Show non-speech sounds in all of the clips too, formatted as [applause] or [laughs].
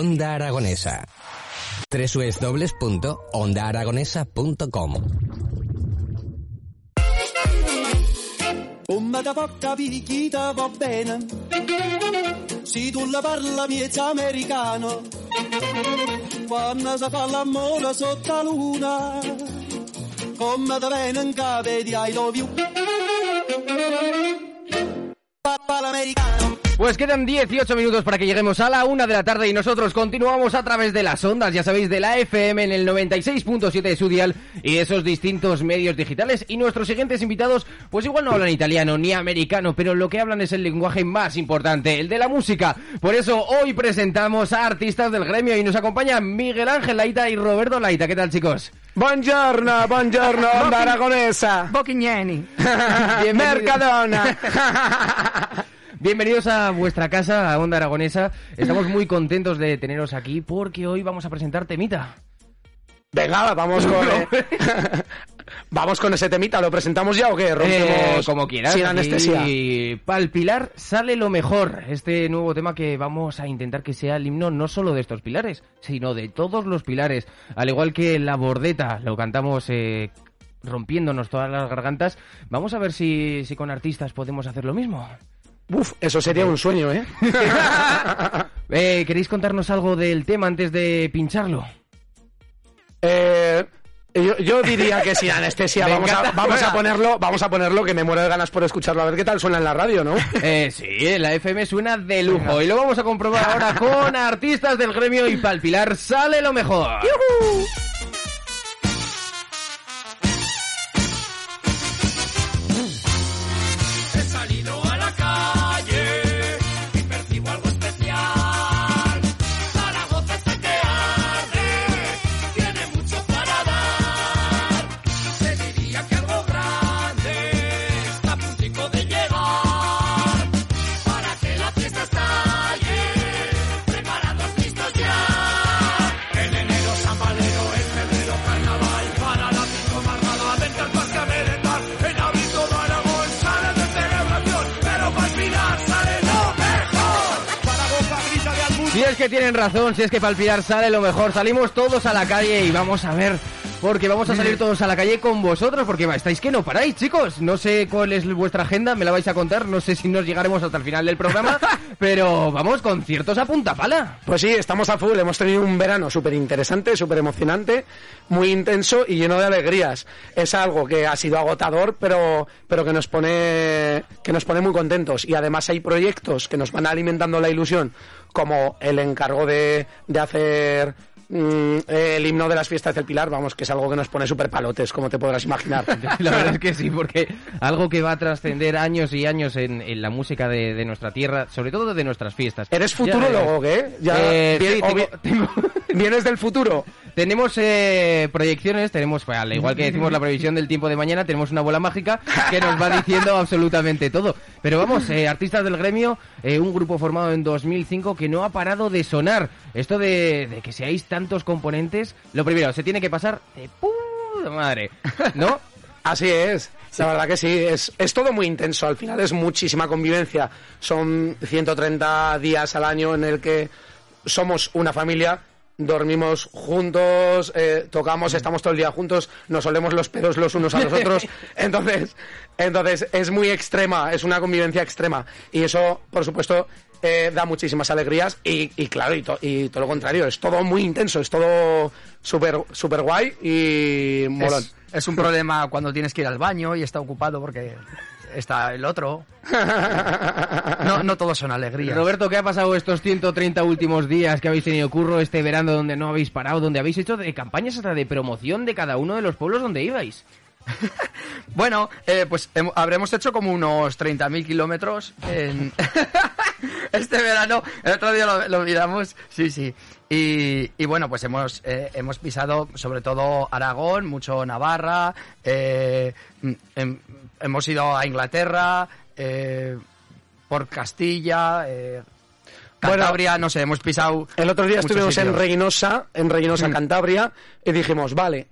Onda Aragonesa. www.ondaaragonesa.com Come da porta picchita va bene. Se tu la parla miezza americano. Quando si fa l'amore sotto la luna Come da bene in cave di I love you. Papà l'americano Pues quedan 18 minutos para que lleguemos a la una de la tarde y nosotros continuamos a través de las ondas, ya sabéis, de la FM en el 96.7 de su dial y esos distintos medios digitales. Y nuestros siguientes invitados, pues igual no hablan italiano ni americano, pero lo que hablan es el lenguaje más importante, el de la música. Por eso hoy presentamos a artistas del gremio y nos acompañan Miguel Ángel Laita y Roberto Laita. ¿Qué tal, chicos? Buongiorno, buongiorno, onda aragonesa. Bocchignani. [laughs] Mercadona. [laughs] Bienvenidos a vuestra casa, a Onda Aragonesa. Estamos muy contentos de teneros aquí porque hoy vamos a presentar temita. Venga, vamos con [laughs] [laughs] vamos con ese temita. ¿Lo presentamos ya o qué? Rompemos Eh, como quieras. Sin anestesia. Y pa'l Pilar sale lo mejor. Este nuevo tema que vamos a intentar que sea el himno no solo de estos pilares, sino de todos los pilares. Al igual que La Bordeta, lo cantamos eh, rompiéndonos todas las gargantas. Vamos a ver si, si con artistas podemos hacer lo mismo. Uf, eso sería un sueño, ¿eh? [laughs] Eh, ¿Queréis contarnos algo del tema antes de pincharlo? Eh, yo, yo diría que sin anestesia [laughs] Me vamos a, encanta. vamos a ponerlo, vamos a ponerlo que me muero de ganas por escucharlo a ver qué tal suena en la radio, ¿no? [laughs] Eh, sí, la FM suena de lujo y lo vamos a comprobar ahora con artistas del gremio y pa'l Pilar sale lo mejor. He Si es que tienen razón, si es que pa'l Pilar sale lo mejor, salimos todos a la calle y vamos a ver, porque vamos a salir todos a la calle con vosotros, porque estáis que no paráis, chicos. No sé cuál es vuestra agenda, me la vais a contar, no sé si nos llegaremos hasta el final del programa, [laughs] pero vamos, conciertos a punta pala. Pues sí, estamos a full. Hemos tenido un verano súper interesante, súper emocionante, muy intenso y lleno de alegrías. Es algo que ha sido agotador, pero, pero que nos pone, que nos pone muy contentos. Y además hay proyectos que nos van alimentando la ilusión, como el encargo de, de hacer mm, el himno de las fiestas del Pilar, vamos, que es algo que nos pone súper palotes, como te podrás imaginar. [laughs] La verdad es que sí, porque algo que va a trascender años y años en, en la música de, de nuestra tierra, sobre todo de nuestras fiestas. ¿Eres Ya futurólogo verás. qué? Ya, Eh, bien- sí, tengo- [laughs] ¿Vienes del futuro? Tenemos eh, proyecciones, tenemos, pues, al igual que decimos la previsión del tiempo de mañana, tenemos una bola mágica que nos va diciendo absolutamente todo. Pero vamos, eh, artistas del gremio, eh, un grupo formado en 2005 que no ha parado de sonar. Esto de, que seáis tantos componentes, lo primero, se tiene que pasar de puta madre, ¿no? Así es. La verdad que sí, es todo muy intenso. Al final es muchísima convivencia. Son 130 días al año en el que somos una familia, dormimos juntos, eh, tocamos, estamos todo el día juntos, nos olemos los pedos los unos a los otros. [laughs] Entonces, entonces es muy extrema, es una convivencia extrema. Y eso, por supuesto, eh, da muchísimas alegrías. Y, y claro, y, to- y todo lo contrario, es todo muy intenso, es todo súper super guay y molón. Es, es un problema cuando tienes que ir al baño y está ocupado porque está el otro. No, no todos son alegrías. Roberto, ¿qué ha pasado estos 130 últimos días que habéis tenido curro este verano donde no habéis parado, donde habéis hecho de campañas hasta de promoción de cada uno de los pueblos donde ibais? [laughs] Bueno, eh, pues hem- habremos hecho como unos 30.000 kilómetros en... [laughs] Este verano, el otro día lo, lo miramos, sí, sí. Y, y bueno, pues hemos, eh, hemos pisado sobre todo Aragón, mucho Navarra, eh, mm, em- hemos ido a Inglaterra, eh, por Castilla, eh, Bueno, Cantabria, no sé, hemos pisado. El otro día estuvimos en. Reynosa, en Reynosa, Mm. Cantabria, y dijimos, vale,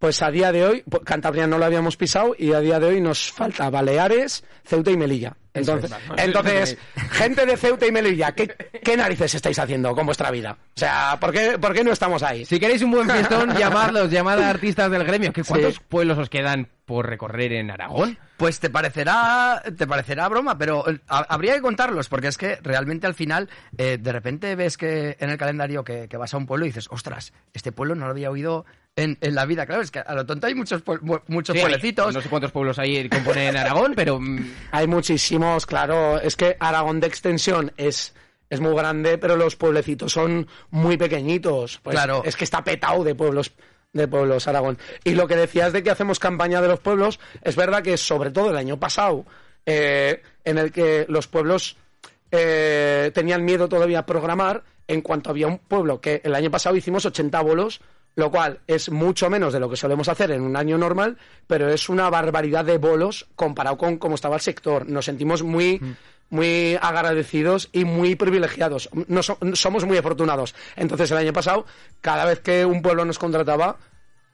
pues a día de hoy, pues Cantabria no lo habíamos pisado y a día de hoy nos falta Baleares, Ceuta y Melilla. Entonces, es. entonces gente de Ceuta y Melilla, ¿qué, ¿qué narices estáis haciendo con vuestra vida? O sea, ¿por qué, por qué no estamos ahí? Si queréis un buen fiestón, [laughs] llamadlos, llamad a artistas del gremio. ¿Qué, ¿Cuántos Sí. pueblos os quedan por recorrer en Aragón? Pues te parecerá, te parecerá broma, pero eh, ha- habría que contarlos, porque es que realmente al final, eh, de repente ves que en el calendario que, que vas a un pueblo y dices, ostras, este pueblo no lo había oído en, en la vida. Claro, es que a lo tonto hay muchos, muchos Sí, hay- pueblecitos. No sé cuántos pueblos hay que componen Aragón, pero mm, Hay muchísimos, claro, es que Aragón de extensión es... Es muy grande, pero los pueblecitos son muy pequeñitos. Pues Claro. Es que está petado de pueblos de pueblos Aragón. Y lo que decías de que hacemos campaña de los pueblos, es verdad que sobre todo el año pasado, eh, en el que los pueblos eh, tenían miedo todavía a programar, en cuanto había un pueblo que el año pasado hicimos 80 bolos, lo cual es mucho menos de lo que solemos hacer en un año normal, pero es una barbaridad de bolos comparado con cómo estaba el sector. Nos sentimos muy, muy agradecidos y muy privilegiados. No so- somos muy afortunados. Entonces, el año pasado, cada vez que un pueblo nos contrataba,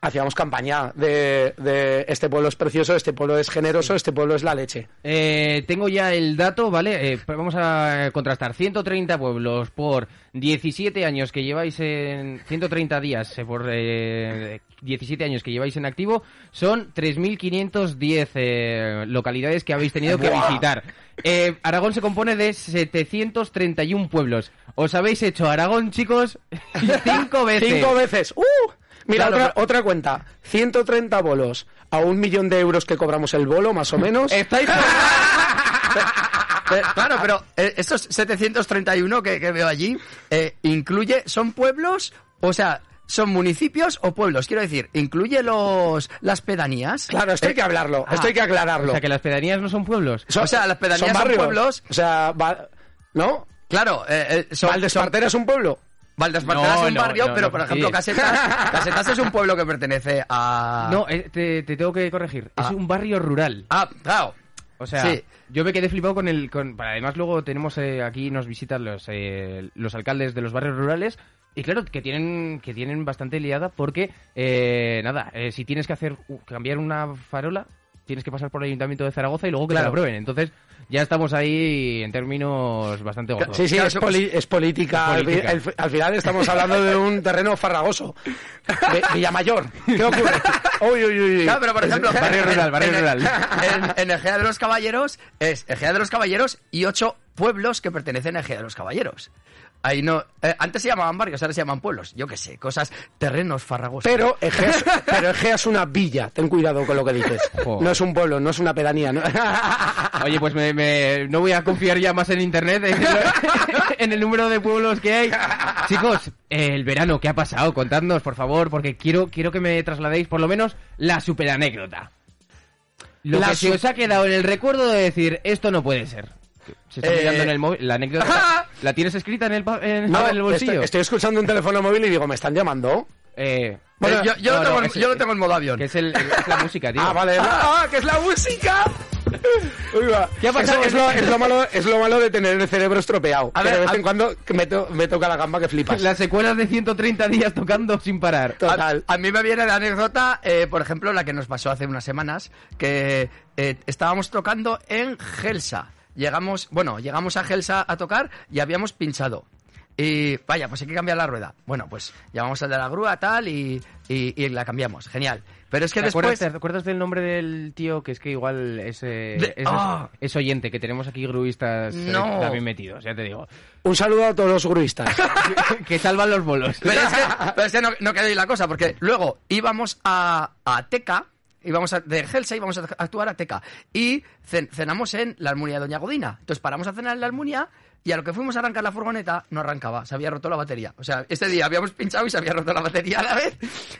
hacíamos campaña de, de este pueblo es precioso, este pueblo es generoso, este pueblo es la leche. Eh, tengo ya el dato, ¿vale? Eh, vamos a contrastar. 130 pueblos por 17 años que lleváis en... 130 días eh, por eh, 17 años que lleváis en activo. Son 3.510 eh, localidades que habéis tenido que ¡Buah! visitar. Eh, Aragón se compone de 731 pueblos. Os habéis hecho Aragón, chicos, [laughs] cinco veces. Cinco veces. ¡Uh! Mira, Claro, otra, otra cuenta. 130 bolos a un millón de euros que cobramos el bolo, más o menos. Estáis... [laughs] Eh, claro, pero eh, estos 731 que, que veo allí, eh, incluye, ¿son pueblos? O sea, ¿son municipios o pueblos? Quiero decir, ¿incluye los las pedanías? Claro, esto hay Eh, que hablarlo, ah, esto hay que aclararlo. O sea, que las pedanías no son pueblos. Son- o sea, las pedanías son barrios. pueblos. O sea, va- ¿no? Claro, eh, eh, son, Valdespartera es un pueblo. Valdesparteras No, es un no, barrio, no, pero por ejemplo. Casetas, [laughs] Casetas es un pueblo que pertenece a... No, eh, te, te tengo que corregir. Es Ah. un barrio rural. Ah, claro. O sea, Sí. yo me quedé flipado con el... Con, además, luego tenemos eh, aquí, nos visitan los, eh, los alcaldes de los barrios rurales. Y claro, que tienen, que tienen bastante liada porque, eh, nada, eh, si tienes que hacer cambiar una farola, tienes que pasar por el Ayuntamiento de Zaragoza y luego que te Claro. la aprueben. Entonces, ya estamos ahí en términos bastante gordos. Sí, sí, Claro, es, poli- es política. Es Al, política. fi- al- al final estamos hablando de un terreno farragoso. De- Villamayor. ¿Qué ocurre? Uy, uy, uy. Claro, pero por ejemplo, barrio rural, barrio rural. En, en Egea de los Caballeros es Egea de los Caballeros y ocho pueblos que pertenecen a Egea de los Caballeros. Ahí no, eh, antes se llamaban barrios, ahora se llaman pueblos. Yo qué sé, cosas, terrenos farragosos. Pero [laughs] Egea, es, pero Egea es una villa. Ten cuidado con lo que dices. [laughs] Joder. No es un pueblo, no es una pedanía. ¿no? [laughs] Oye, pues me, me- no voy a confiar ya más en internet, en, en el número de pueblos que hay. Chicos, el verano, ¿qué ha pasado? Contadnos, por favor, porque quiero, quiero que me trasladéis por lo menos la super anécdota. Lo La que se os ha quedado en el recuerdo de decir, esto no puede ser. Se está Eh, mirando en el móvil, la anécdota, [laughs] ¿la tienes escrita en el, pa- en, No, en el bolsillo? estoy, estoy escuchando un teléfono móvil y digo, ¿me están llamando? Eh, Bueno, eh, yo, yo no, lo tengo, no, en- es- yo lo tengo en modo avión. Que es, el, el- es la música, tío. [laughs] Ah, vale. ¡Ah, que es la música! [laughs] Uy, va. ¿Qué ha pasado? Es, lo, es lo malo, es lo malo de tener el cerebro estropeado. A ver, de vez a- en cuando me, to- me toca la gamba que flipas. Las secuelas de 130 días tocando sin parar. Total. A, a mí me viene de anécdota, eh, por ejemplo, la que nos pasó hace unas semanas, que eh, estábamos tocando en Gelsa. Llegamos, bueno, llegamos a Gelsa a tocar y habíamos pinchado. Y vaya, pues hay que cambiar la rueda. Bueno, pues llamamos al de la grúa tal y, y- y la cambiamos. Genial. Pero es que ¿Te acuerdas, después... te acuerdas del nombre del tío que es que igual es, eh, De- es, ah. es oyente, que tenemos aquí gruistas eh, No. también metidos, ya te digo. Un saludo a todos los gruistas. [laughs] que salvan los bolos. Pero es que, pero es que no, no quedó ahí la cosa, porque luego íbamos a, a Teca, íbamos a, de Gelsa íbamos a actuar a Teca, y cen- cenamos en la Almunia de Doña Godina. Entonces paramos a cenar en la Almunia, y a lo que fuimos a arrancar la furgoneta, no arrancaba, se había roto la batería. O sea, este día habíamos pinchado y se había roto la batería a la vez.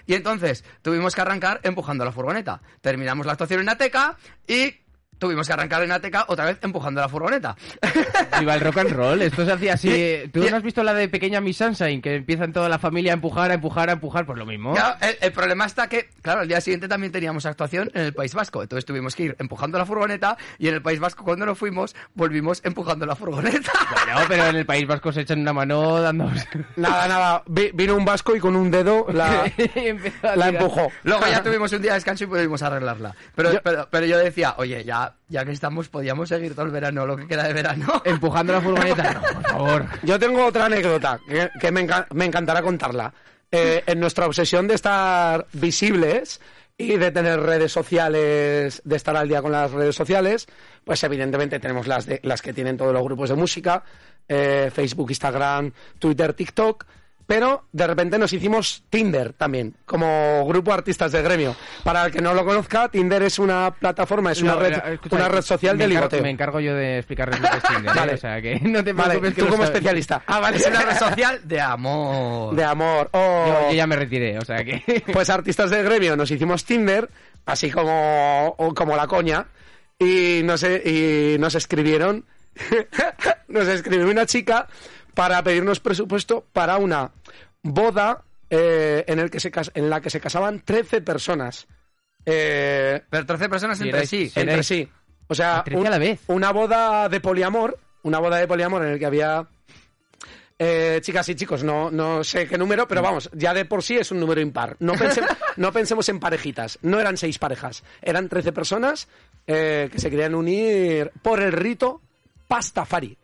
Y entonces tuvimos que arrancar empujando la furgoneta. Terminamos la actuación en Ateca y tuvimos que arrancar en Ateca otra vez empujando la furgoneta. [laughs] Viva el rock and roll, esto se hacía así. ¿Tú no has visto la de Pequeña Miss Sunshine? Que empiezan toda la familia a empujar, a empujar, a empujar, pues lo mismo. Claro, el, el problema está que, claro, al día siguiente también teníamos actuación en el País Vasco. Entonces tuvimos que ir empujando la furgoneta y en el País Vasco cuando nos fuimos volvimos empujando la furgoneta. [laughs] Bueno, pero en el País Vasco se echan una mano dando... Nada, nada. Vi- vino un vasco y con un dedo la, [laughs] la empujó. Luego ya tuvimos un día de descanso y pudimos arreglarla. Pero, Yo- pero, pero yo decía, oye, ya, ya que estamos, podíamos seguir todo el verano, lo que queda de verano. [laughs] Empujando la furgoneta. No, [laughs] por favor. Yo tengo otra anécdota que, que me, enca- me encantará contarla. Eh, en nuestra obsesión de estar visibles y de tener redes sociales, de estar al día con las redes sociales, pues evidentemente tenemos las, de- las que tienen todos los grupos de música, eh, Facebook, Instagram, Twitter, TikTok. Pero de repente nos hicimos Tinder también, como grupo artistas de gremio. Para el que no lo conozca, Tinder es una plataforma, es una red, escucha, una red social de ligoteo. Me encargo yo de explicarles lo que es Tinder, ¿eh? Vale. O sea, que [laughs] no te Vale, preocupes que tú como sabes. especialista. Ah, vale. Es una red [laughs] social de amor. De amor. Oh. Yo, yo ya me retiré, o sea que... [laughs] Pues artistas del gremio nos hicimos Tinder, así como, como la coña, y nos, y nos escribieron, nos escribió una chica para pedirnos presupuesto para una boda eh, en, el que se, cas- en la que se casaban 13 personas. Eh, Pero 13 personas entre eres- sí. entre Eres- sí. O sea, 13 a la vez. una boda de poliamor, una boda de poliamor en el que había eh, chicas y chicos, no, no sé qué número, pero vamos, ya de por sí es un número impar. No, pense- [laughs] no pensemos en parejitas, no eran seis parejas, eran 13 personas eh, que se querían unir por el rito Pastafari.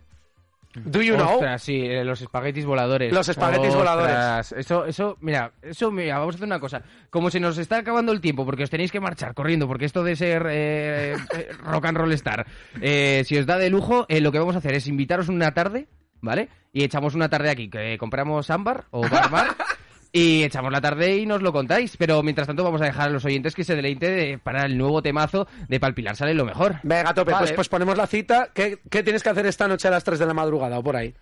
Do you know? Ostras, sí, eh, los espaguetis voladores. Los espaguetis Ostras, voladores. Eso, eso, mira, eso, mira, vamos a hacer una cosa. Como se nos está acabando el tiempo, porque os tenéis que marchar corriendo, porque esto de ser eh, eh, rock and roll star, eh, si os da de lujo, eh, lo que vamos a hacer es invitaros una tarde, ¿vale? Y echamos una tarde aquí, que compramos ámbar o barbar. [laughs] Y echamos la tarde y nos lo contáis. Pero mientras tanto vamos a dejar a los oyentes que se deleite de- para el nuevo temazo de Palpilar sale lo mejor. Venga, tope, Vale. pues, pues ponemos la cita. ¿Qué, qué tienes que hacer esta noche a las 3 de la madrugada o por ahí?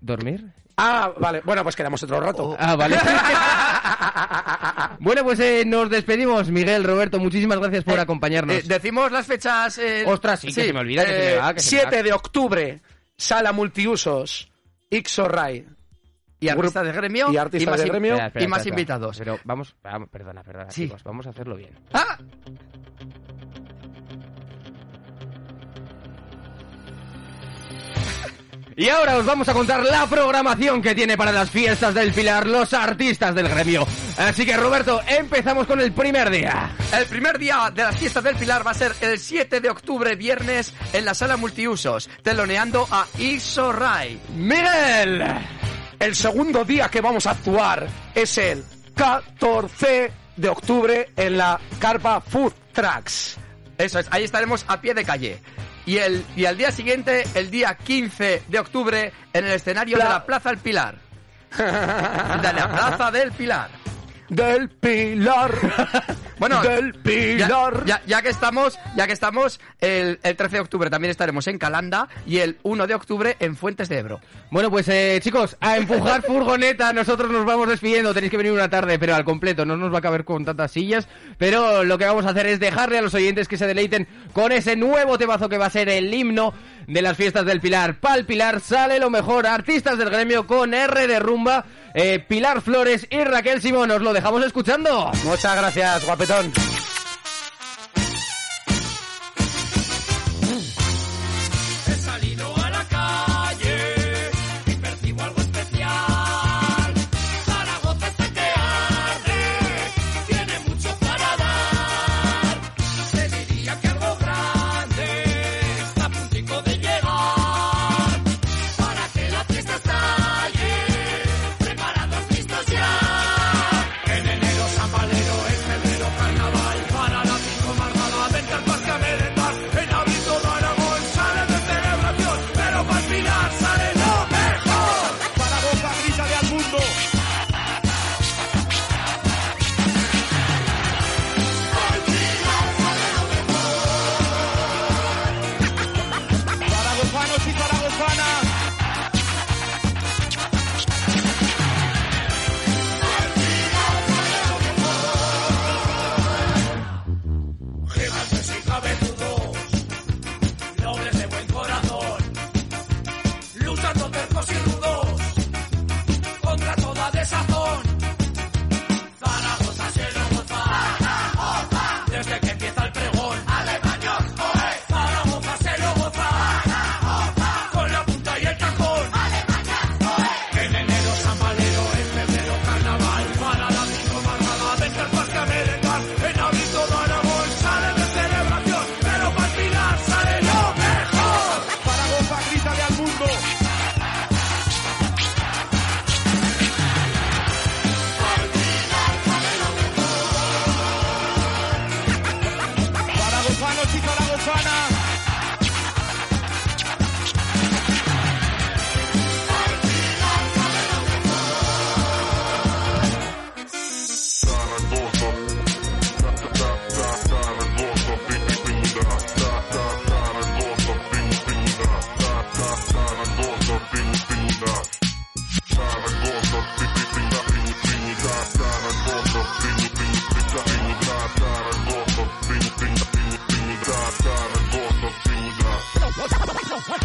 ¿Dormir? Ah, vale, bueno, pues quedamos otro rato. Ah, vale. [laughs] bueno, pues eh, nos despedimos, Miguel, Roberto. Muchísimas gracias por Eh, acompañarnos. eh, decimos las fechas. eh, Ostras, sí, que se me olvida, que se me va, que se me 7 va. de octubre, sala multiusos, Ixorray. Y artistas de gremio. Y artistas más de in- gremio. Espera, espera, y más espera, invitados. Pero vamos, vamos, perdona, perdona, Sí. chicos, vamos a hacerlo bien. ¡Ah! Y ahora os vamos a contar la programación que tiene para las fiestas del Pilar los artistas del gremio. Así que Roberto, empezamos con el primer día. El primer día de las fiestas del Pilar va a ser el 7 de octubre, viernes, en la sala multiusos, teloneando a Isorray. Miguel. El segundo día que vamos a actuar es el 14 de octubre en la Carpa Food Trucks. Eso es, ahí estaremos a pie de calle. Y, el, y al día siguiente, el día 15 de octubre, en el escenario Pla- de la Plaza del Pilar. [laughs] De la Plaza del Pilar. Del Pilar. Bueno, del Ya, Pilar. ya- ya que estamos, ya que estamos, el, el 13 de octubre también estaremos en Calanda y el 1 de octubre en Fuentes de Ebro. Bueno, pues eh, chicos, a empujar [laughs] furgoneta, nosotros nos vamos despidiendo, tenéis que venir una tarde, pero al completo, no nos va a caber con tantas sillas, pero lo que vamos a hacer es dejarle a los oyentes que se deleiten con ese nuevo temazo que va a ser el himno de las fiestas del Pilar. Pal Pilar sale lo mejor, artistas del gremio con R de rumba, eh, Pilar Flores y Raquel Simón, os lo dejamos escuchando. Muchas gracias, guapetón.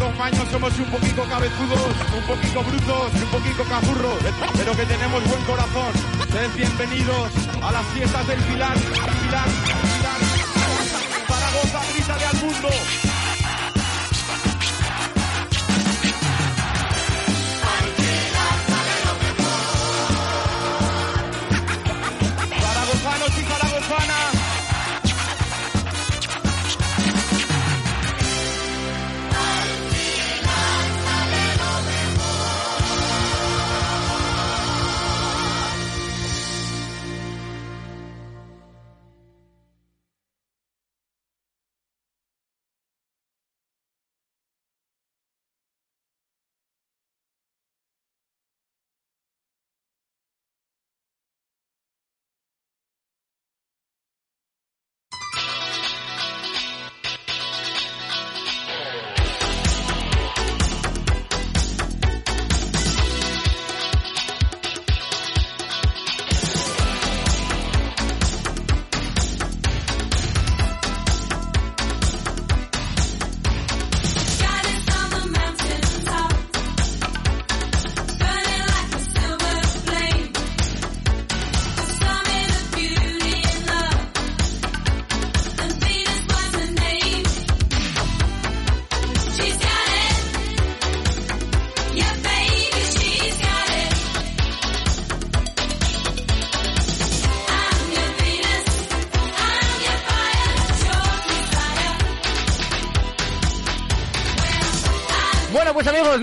Los maños somos un poquito cabezudos, un poquito brutos, un poquito cazurros, pero que tenemos buen corazón. Sed bienvenidos a las fiestas del Pilar, Pilar, Pilar. Zaragoza, grítale al mundo.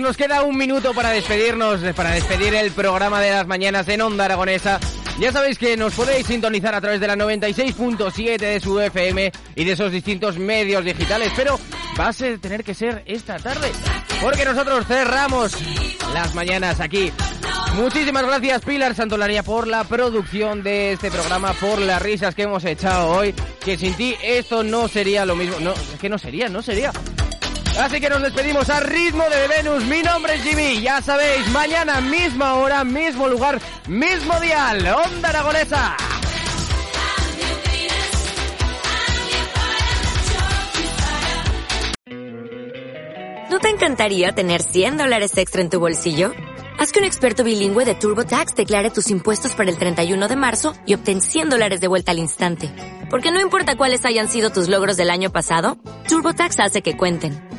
Nos queda un minuto para despedirnos, para despedir el programa de las mañanas en Onda Aragonesa. Ya sabéis que nos podéis sintonizar a través de la 96.7 de su FM y de esos distintos medios digitales, pero va a ser- tener que ser esta tarde, porque nosotros cerramos las mañanas aquí. Muchísimas gracias Pilar Santolaria por la producción de este programa, por las risas que hemos echado hoy, que sin ti esto no sería lo mismo, no, es que no sería, no sería. Así que nos despedimos a ritmo de Venus. Mi nombre es Jimmy. Ya sabéis, mañana misma hora, mismo lugar, mismo dial. Onda Aragonesa. ¿No te encantaría tener 100 dólares extra en tu bolsillo? Haz que un experto bilingüe de TurboTax declare tus impuestos para el 31 de marzo y obtén 100 dólares de vuelta al instante. Porque no importa cuáles hayan sido tus logros del año pasado, TurboTax hace que cuenten.